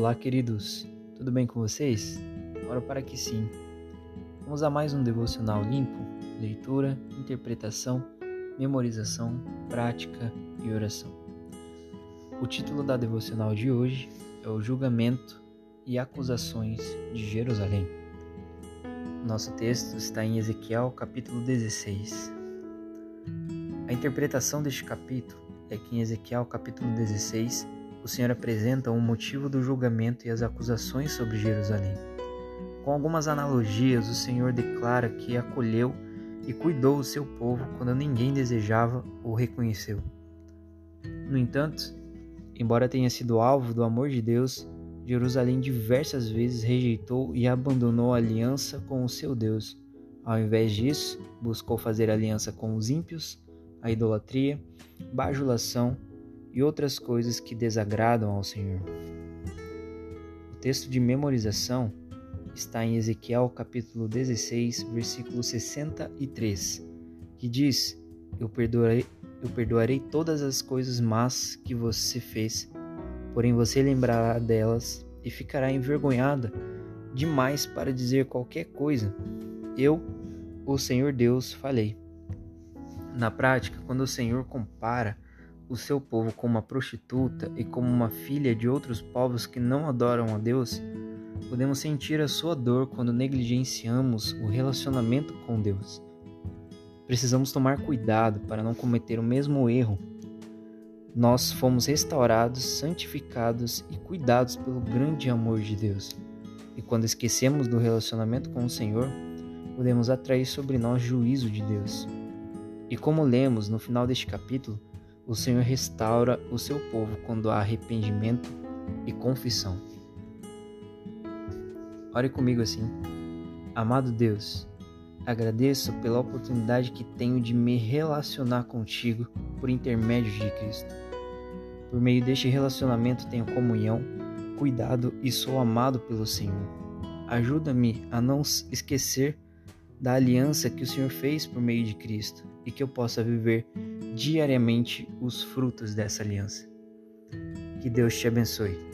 Olá, queridos. Tudo bem com vocês? Ora para que sim. Vamos a mais um devocional limpo, leitura, interpretação, memorização, prática e oração. O título da devocional de hoje é o julgamento e acusações de Jerusalém. Nosso texto está em Ezequiel, capítulo 16. A interpretação deste capítulo é que em Ezequiel, capítulo 16, o Senhor apresenta o motivo do julgamento e as acusações sobre Jerusalém. Com algumas analogias, o Senhor declara que acolheu e cuidou o seu povo quando ninguém desejava ou reconheceu. No entanto, embora tenha sido alvo do amor de Deus, Jerusalém diversas vezes rejeitou e abandonou a aliança com o seu Deus. Ao invés disso, buscou fazer aliança com os ímpios, a idolatria, bajulação e outras coisas que desagradam ao Senhor. O texto de memorização está em Ezequiel capítulo 16, versículo 63, que diz: Eu perdoarei, eu perdoarei todas as coisas más que você fez, porém você lembrará delas e ficará envergonhada demais para dizer qualquer coisa. Eu, o Senhor Deus, falei. Na prática, quando o Senhor compara o seu povo como uma prostituta e como uma filha de outros povos que não adoram a Deus, podemos sentir a sua dor quando negligenciamos o relacionamento com Deus. Precisamos tomar cuidado para não cometer o mesmo erro. Nós fomos restaurados, santificados e cuidados pelo grande amor de Deus. E quando esquecemos do relacionamento com o Senhor, podemos atrair sobre nós juízo de Deus. E como lemos no final deste capítulo, o Senhor restaura o seu povo quando há arrependimento e confissão. Ore comigo assim. Amado Deus, agradeço pela oportunidade que tenho de me relacionar contigo por intermédio de Cristo. Por meio deste relacionamento tenho comunhão, cuidado e sou amado pelo Senhor. Ajuda-me a não esquecer da aliança que o Senhor fez por meio de Cristo e que eu possa viver diariamente os frutos dessa aliança. Que Deus te abençoe.